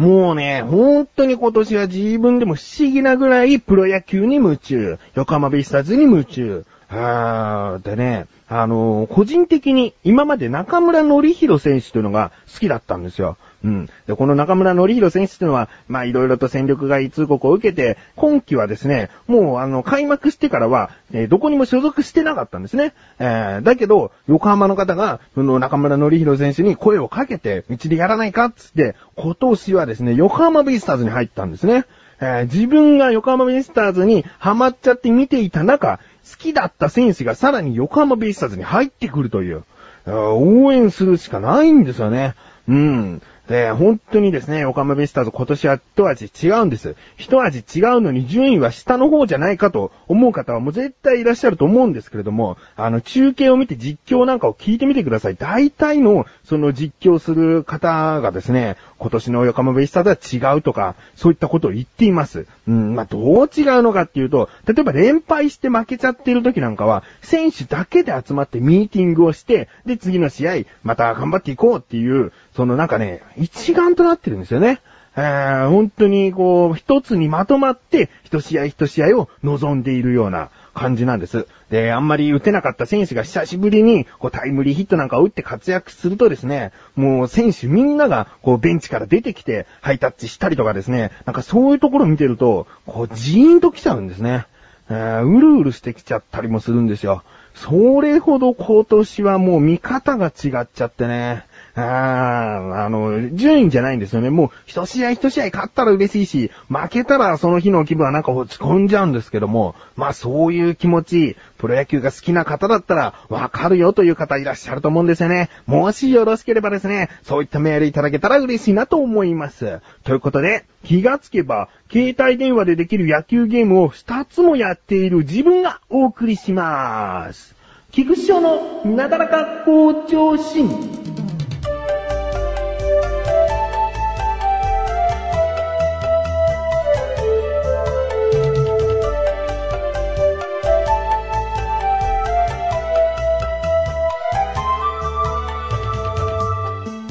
もうね、本当に今年は自分でも不思議なぐらいプロ野球に夢中、横浜ベイスターズに夢中。あーでね、あのー個人的に今まで中村のりひろ選手というのが好きだったんですよ。うん。で、この中村則弘選手というのは、まあいろいろと戦力外通告を受けて、今季はですね、もうあの、開幕してからは、えーどこにも所属してなかったんですね。えーだけど、横浜の方が、その中村則弘選手に声をかけて、うちでやらないかっつって、今年はですね、横浜ベイスターズに入ったんですね。えー自分が横浜ベイスターズにハマっちゃって見ていた中、好きだった選手がさらに横浜ベイスターズに入ってくるという、応援するしかないんですよね。うん。で、本当にですね、横浜ベイスターズ今年は一味違うんです。一味違うのに順位は下の方じゃないかと思う方はもう絶対いらっしゃると思うんですけれども、あの、中継を見て実況なんかを聞いてみてください。大体の、その実況する方がですね、今年の横浜ベイスターズは違うとか、そういったことを言っています。うん、まあ、どう違うのかっていうと、例えば連敗して負けちゃってる時なんかは、選手だけで集まってミーティングをして、で、次の試合、また頑張っていこうっていう、そのなんかね、一丸となってるんですよね。えー、本当にこう、一つにまとまって、一試合一試合を望んでいるような感じなんです。で、あんまり打てなかった選手が久しぶりに、こう、タイムリーヒットなんかを打って活躍するとですね、もう選手みんなが、こう、ベンチから出てきて、ハイタッチしたりとかですね、なんかそういうところ見てると、こう、ジーンと来ちゃうんですね。えーうるうるしてきちゃったりもするんですよ。それほど今年はもう見方が違っちゃってね。あーあの、順位じゃないんですよね。もう、一試合一試合勝ったら嬉しいし、負けたらその日の気分はなんか落ち込んじゃうんですけども、まあそういう気持ち、プロ野球が好きな方だったら、わかるよという方いらっしゃると思うんですよね。もしよろしければですね、そういったメールいただけたら嬉しいなと思います。ということで、気がつけば、携帯電話でできる野球ゲームを2つもやっている自分がお送りします。菊師匠のなだらか向上心。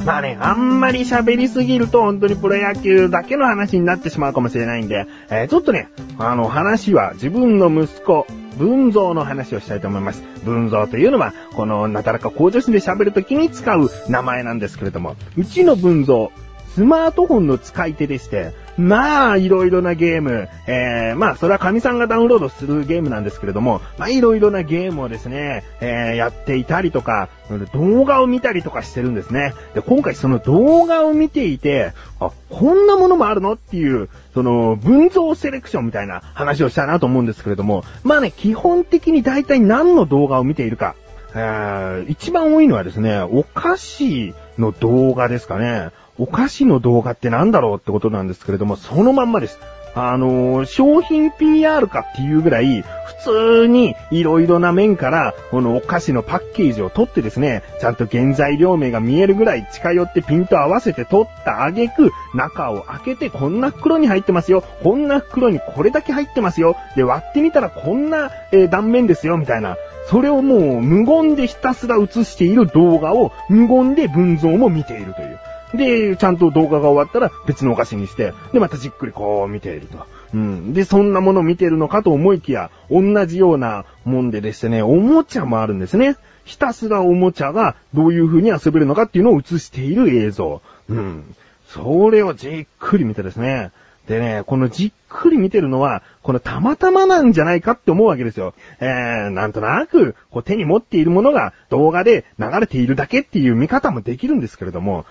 まあね、あんまり喋りすぎると本当にプロ野球だけの話になってしまうかもしれないんで、えーちょっとね、あの話は自分の息子、文蔵の話をしたいと思います。文蔵というのは、このなだらか向上心で喋るときに使う名前なんですけれども、うちの文蔵、スマートフォンの使い手でして、まあ、いろいろなゲーム、えー、まあ、それは神さんがダウンロードするゲームなんですけれども、まあ、いろいろなゲームをですね、えー、やっていたりとか、動画を見たりとかしてるんですね。で、今回その動画を見ていて、あ、こんなものもあるのっていう、その、文像セレクションみたいな話をしたなと思うんですけれども、まあね、基本的に大体何の動画を見ているか、えー一番多いのはですね、お菓子の動画ですかね。お菓子の動画ってなんだろうってことなんですけれども、そのまんまです。あのー商品 PR かっていうぐらい、普通にいろいろな面から、このお菓子のパッケージを取ってですね、ちゃんと原材料名が見えるぐらい近寄ってピント合わせて取った挙句、中を開けてこんな袋に入ってますよ。こんな袋にこれだけ入ってますよ。で、割ってみたらこんな、えー断面ですよ、みたいな。それをもう無言でひたすら映している動画を無言で文像も見ているという。で、ちゃんと動画が終わったら別のお菓子にして、で、またじっくりこう見ていると。うん。で、そんなもの見てるのかと思いきや、同じようなもんででしてね、おもちゃもあるんですね。ひたすらおもちゃがどういう風に遊べるのかっていうのを映している映像。うん。それをじっくり見てですね。でね、このじっくり見てるのは、このたまたまなんじゃないかって思うわけですよ。えー、なんとなく、こう手に持っているものが動画で流れているだけっていう見方もできるんですけれども、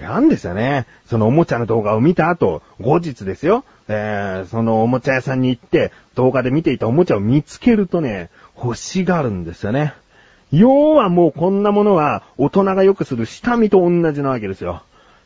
違うんですよね。そのおもちゃの動画を見た後、後日ですよ。えー、そのおもちゃ屋さんに行って、動画で見ていたおもちゃを見つけるとね、欲しがるんですよね。要はもうこんなものは大人がよくする下見と同じなわけですよ。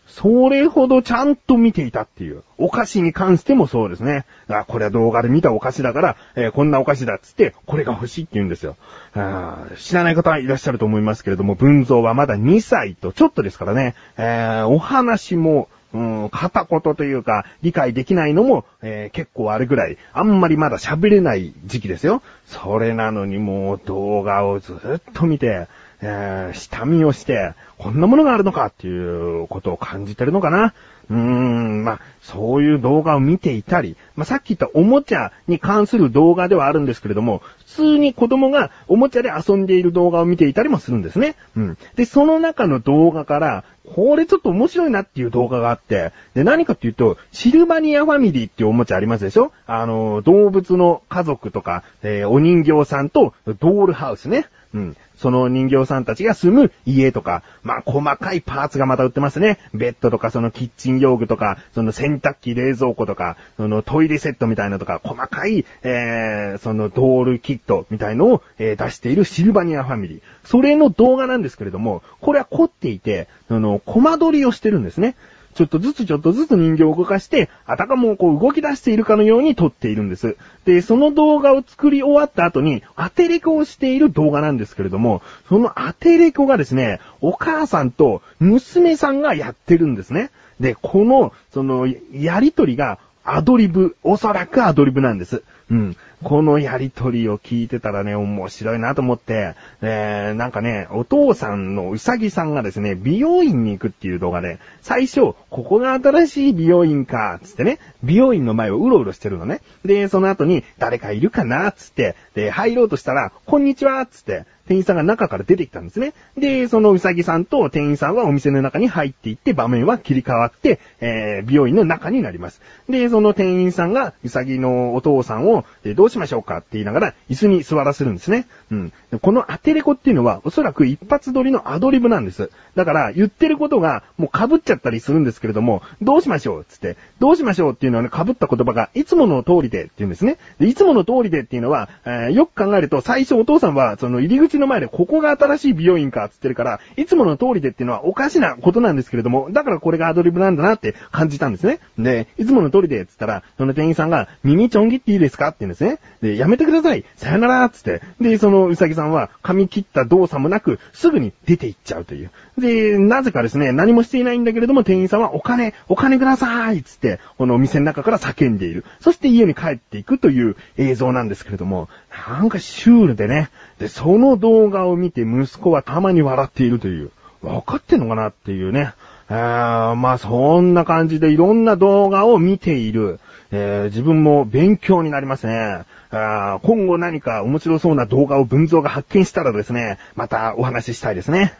それほどちゃんと見ていたっていう。お菓子に関してもそうですね。あ、これは動画で見たお菓子だから、えーこんなお菓子だっつって、これが欲しいって言うんですよ。あ知らない方はいらっしゃると思いますけれども、文蔵はまだ2歳とちょっとですからね、えーお話も、うん、片言というか、理解できないのも、えー結構あるぐらい、あんまりまだ喋れない時期ですよ。それなのにもう動画をずっと見て、えー、下見をして、こんなものがあるのかっていうことを感じてるのかな。うーん、まあ、そういう動画を見ていたり、まあ、さっき言ったおもちゃに関する動画ではあるんですけれども、普通に子供がおもちゃで遊んでいる動画を見ていたりもするんですね。うん。で、その中の動画から、これちょっと面白いなっていう動画があって、で、何かっていうと、シルバニアファミリーっていうおもちゃありますでしょ？あの、動物の家族とか、えー、お人形さんとドールハウスね。うん。その人形さんたちが住む家とか、まあ、細かいパーツがまた売ってますね。ベッドとか、そのキッチン用具とか、その洗濯機、冷蔵庫とか、そのトイレセットみたいなとか、細かい、えー、そのドールキットみたいのを、えー、出しているシルバニアファミリー。それの動画なんですけれども、これは凝っていて、その、コマ撮りをしてるんですね。ちょっとずつちょっとずつ人形を動かして、あたかもこう動き出しているかのように撮っているんです。で、その動画を作り終わった後に、当てレコをしている動画なんですけれども、その当てレコがですね、お母さんと娘さんがやってるんですね。で、この、その、やりとりがアドリブ、おそらくアドリブなんです。うん。このやりとりを聞いてたらね、面白いなと思って、えー、なんかね、お父さんのうさぎさんがですね、美容院に行くっていう動画で、最初、ここが新しい美容院か、つってね、美容院の前をうろうろしてるのね。で、その後に、誰かいるかな、つって、で、入ろうとしたら、こんにちは、つって、店員さんが中から出てきたんですね。で、そのうさぎさんと店員さんはお店の中に入っていって場面は切り替わって、えー、美容院の中になります。で、その店員さんがうさぎのお父さんを、えどうしましょうかって言いながら椅子に座らせるんですね。うん。この当てレコっていうのはおそらく一発撮りのアドリブなんです。だから言ってることがもう被っちゃったりするんですけれども、どうしましょうつって、どうしましょうっていうのはね、被った言葉がいつもの通りでって言うんですね。で、いつもの通りでっていうのは、えー、よく考えると最初お父さんはその入り口の前でここが新しい美容院かっつってるから、いつもの通りでっていうのはおかしなことなんですけれども、だからこれがアドリブなんだなって感じたんですね。で、いつもの通りでっつったら、その店員さんが、耳ちょん切っていいですか？って言うんですね。で、やめてくださいさよならっつって。で、そのうさぎさんは、髪切った動作もなく、すぐに出て行っちゃうという。で、なぜかですね、何もしていないんだけれども、店員さんはお金、お金くださいつって、このお店の中から叫んでいる。そして家に帰っていくという映像なんですけれども、なんかシュールでね。で、その動画を見て息子はたまに笑っているという。わかってんのかなっていうね。あまあそんな感じでいろんな動画を見ている。えー、自分も勉強になりますね。あ今後何か面白そうな動画を文蔵が発見したらですね、またお話ししたいですね。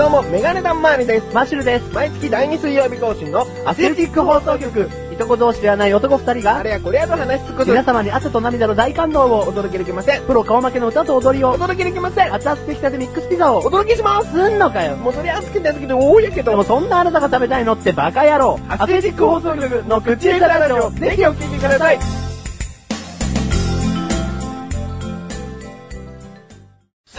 どうも、メガネタンマーニです。マッシュルです。毎月第2水曜日更新のアスレティック放送局。いとこ同士ではない男二人が、あれやこれやと話しつくこと皆様に汗と涙の大感動をお届けできません。プロ顔負けの歌と踊りをお届けできません。熱々できたてミックスピザをお届けします。すんのかよ。もうそれ熱くて熱くて多いやけど。でもそんなあなたが食べたいのってバカ野郎。アスレティック放送局の口枝ラジオ、ぜひお聴きください。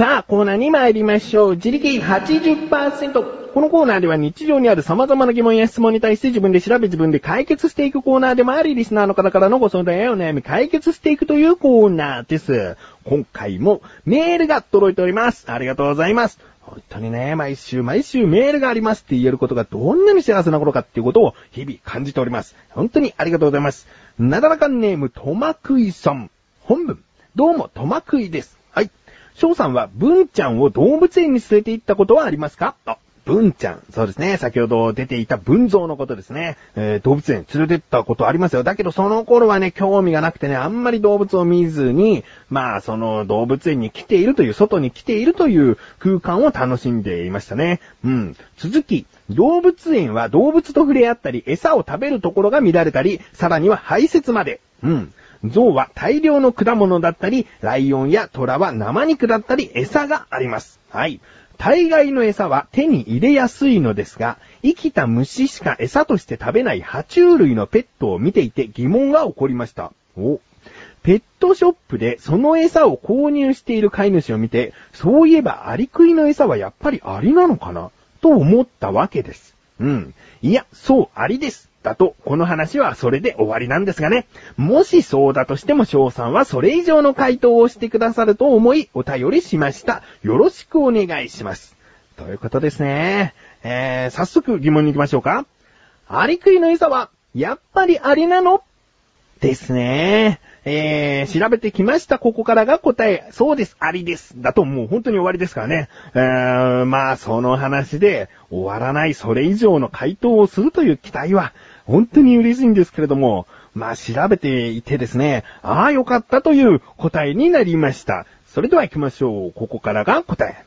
さあ、コーナーに参りましょう。自力80%。このコーナーでは日常にある様々な疑問や質問に対して自分で調べ自分で解決していくコーナーでもあり、リスナーの方からのご相談やお悩み解決していくというコーナーです。今回もメールが届いております。ありがとうございます。本当にね、毎週毎週メールがありますって言えることがどんなに幸せなことかっていうことを日々感じております。本当にありがとうございます。なだらかんネーム、とまくいさん。本文。どうも、とまくいです。翔さんは、文ちゃんを動物園に連れて行ったことはありますか？あ、文ちゃん。そうですね。先ほど出ていた文蔵のことですね。えー、動物園連れてったことありますよ。だけどその頃はね、興味がなくてね、あんまり動物を見ずに、まあ、その動物園に来ているという、外に来ているという空間を楽しんでいましたね。うん。続き、動物園は動物と触れ合ったり、餌を食べるところが見られたり、さらには排泄まで。うん。象は大量の果物だったり、ライオンや虎は生肉だったり、餌があります。はい。大概の餌は手に入れやすいのですが、生きた虫しか餌として食べない爬虫類のペットを見ていて疑問が起こりました。おペットショップでその餌を購入している飼い主を見て、そういえばアリクイの餌はやっぱりアリなのかな？と思ったわけです。うん。いや、そう、アリです。だと、この話はそれで終わりなんですがね。もしそうだとしても翔さんはそれ以上の回答をしてくださると思いお便りしました。よろしくお願いします。ということですね。えー、早速疑問に行きましょうか。アリクイの餌は、やっぱりアリなの？ですね。えー、調べてきました。ここからが答え。そうです。ありです。だともう本当に終わりですからね。えー、まあ、その話で終わらないそれ以上の回答をするという期待は、本当に嬉しいんですけれども、まあ、調べていてですね、ああ、よかったという答えになりました。それでは行きましょう。ここからが答え。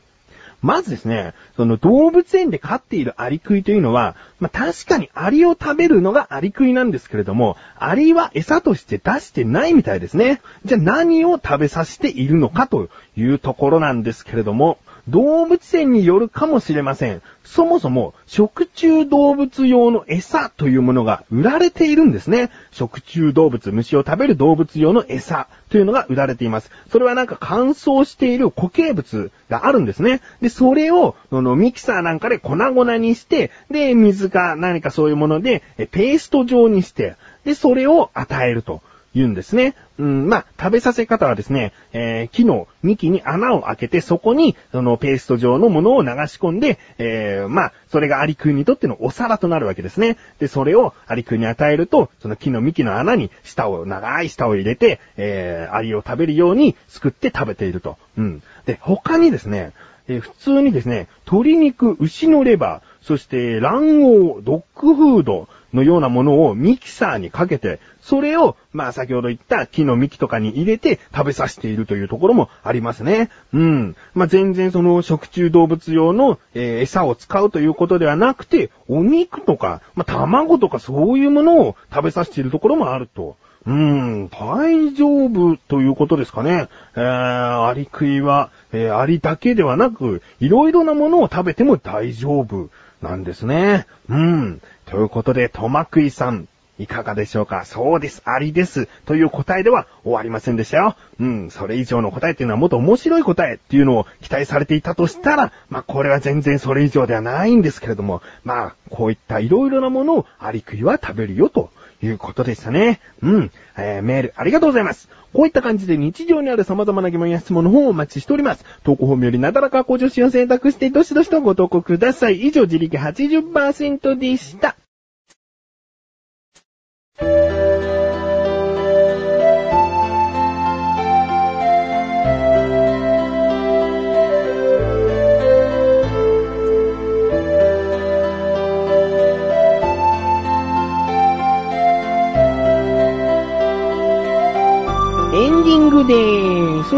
まずですね、その動物園で飼っているアリクイというのは、まあ、確かにアリを食べるのがアリクイなんですけれども、アリは餌として出してないみたいですね。じゃあ何を食べさせているのかというところなんですけれども、動物園によるかもしれません。そもそも食虫動物用の餌というものが売られているんですね。食虫動物、虫を食べる動物用の餌というのが売られています。それはなんか乾燥している固形物があるんですね。で、それを、そのミキサーなんかで粉々にして、で、水か何かそういうもので、ペースト状にして、で、それを与えると。言うんですね。うん、まあ、食べさせ方はですね、えー、木の幹に穴を開けて、そこに、そのペースト状のものを流し込んで、えー、まあ、それがアリクイにとってのお皿となるわけですね。で、それをアリクイに与えると、その木の幹の穴に舌を、長い舌を入れて、えー、アリを食べるようにすくって食べていると。うん。で、他にですね、えー、普通にですね、鶏肉、牛のレバー、そして卵黄、ドッグフード、のようなものをミキサーにかけて、それを、まあ先ほど言った木の幹とかに入れて食べさせているというところもありますね。うん。まあ全然その食虫動物用の、えー、餌を使うということではなくて、お肉とか、まあ卵とかそういうものを食べさせているところもあると。うーん、大丈夫ということですかね。えー、アリ食いは、えー、アリだけではなく、いろいろなものを食べても大丈夫なんですね。うん。ということで、トマクイさん、いかがでしょうか？そうです、ありです。という答えでは終わりませんでしたよ。うん、それ以上の答えっていうのはもっと面白い答えっていうのを期待されていたとしたら、まあこれは全然それ以上ではないんですけれども、まあこういった色々なものをアリクイは食べるよということでしたね。うん、えー、メールありがとうございます。こういった感じで日常にある様々な疑問や質問の方をお待ちしております。投稿本よりなだらか向上心を選択して、どしどしとご投稿ください。以上、自力80%でした。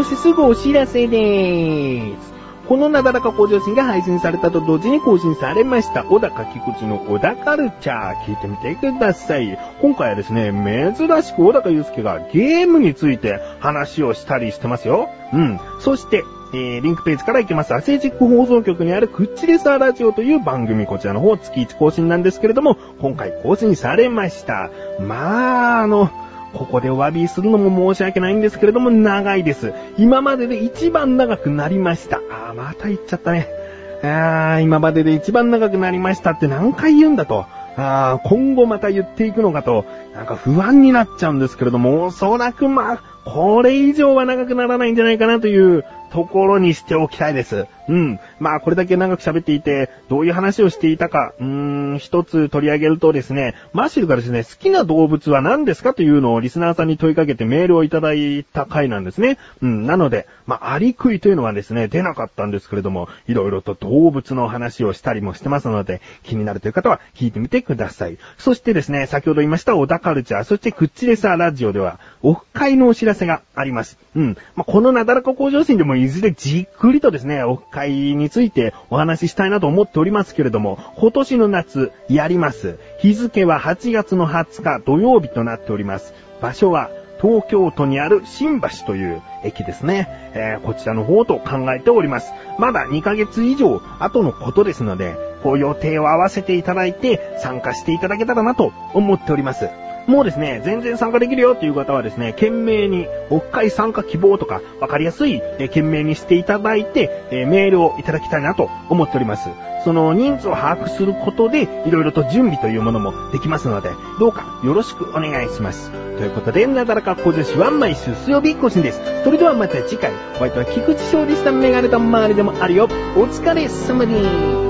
してすぐお知らせでーす。このなだらか向上心が配信されたと同時に更新されました。小高菊池の小高カルチャー聞いてみてください。今回はですね、珍しく小高祐介がゲームについて話をしたりしてますよ。うん。そして、えー、リンクページから行きます。アセジック放送局にあるクッチレサーラジオという番組、こちらの方月1更新なんですけれども、今回更新されました。まあ、あの、ここでお詫びするのも申し訳ないんですけれども、長いです。今までで一番長くなりました。あー、また言っちゃったね。あー、今までで一番長くなりましたって何回言うんだと。あー、今後また言っていくのかと、なんか不安になっちゃうんですけれども、おそらくまあ、これ以上は長くならないんじゃないかなというところにしておきたいです。うん。まあ、これだけ長く喋っていて、どういう話をしていたか、うーん、一つ取り上げるとですね、マシュルがですね、好きな動物は何ですかというのをリスナーさんに問いかけてメールをいただいた回なんですね。うん、なので、まあ、アリクイというのはですね、出なかったんですけれども、いろいろと動物の話をしたりもしてますので、気になるという方は聞いてみてください。そしてですね、先ほど言いました小田カルチャー、そしてクッチレサーラジオでは、オフ会のお知らせがあります。うん。まあ、このなだらか向上心でもいずれじっくりとですね、オフ会についてお話ししたいなと思っておりますけれども、今年の夏、やります。日付は8月の20日土曜日となっております。場所は、東京都にある新橋という駅ですね。えー、こちらの方と考えております。まだ2ヶ月以上後のことですので、ご予定を合わせていただいて参加していただけたらなと思っております。もうですね、全然参加できるよっていう方はですね、懸命に、オフ会参加希望とか、わかりやすい、え懸命にしていただいて、えメールをいただきたいなと思っております。その人数を把握することで、いろいろと準備というものもできますので、どうかよろしくお願いします。ということで、なだらか小女子は毎週水曜日更新です。それではまた次回、お相手は菊池勝利したメガネと周りでもあるよ。お疲れ様です。